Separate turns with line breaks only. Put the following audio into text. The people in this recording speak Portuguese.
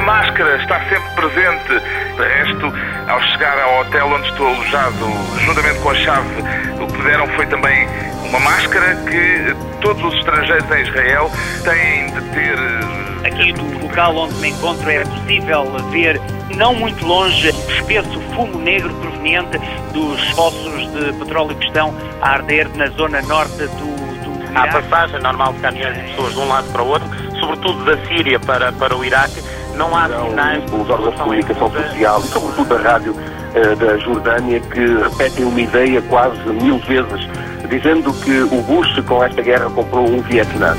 máscara está sempre presente. De resto, ao chegar ao hotel onde estou alojado, juntamente com a chave, o que me deram foi também uma máscara que todos os estrangeiros em Israel têm de ter.
Eh, Aqui no local onde me encontro é possível ver, não muito longe, espesso fumo negro proveniente dos poços de petróleo que estão a arder na zona norte do, do
Há passagem normal de caminhões de pessoas de um lado para o outro, sobretudo da Síria para, para o Iraque. Não há sinais.
Os órgãos de comunicação social, sobretudo da rádio uh, da Jordânia, que repetem uma ideia quase mil vezes, dizendo que o Bush, com esta guerra, comprou um Vietnã.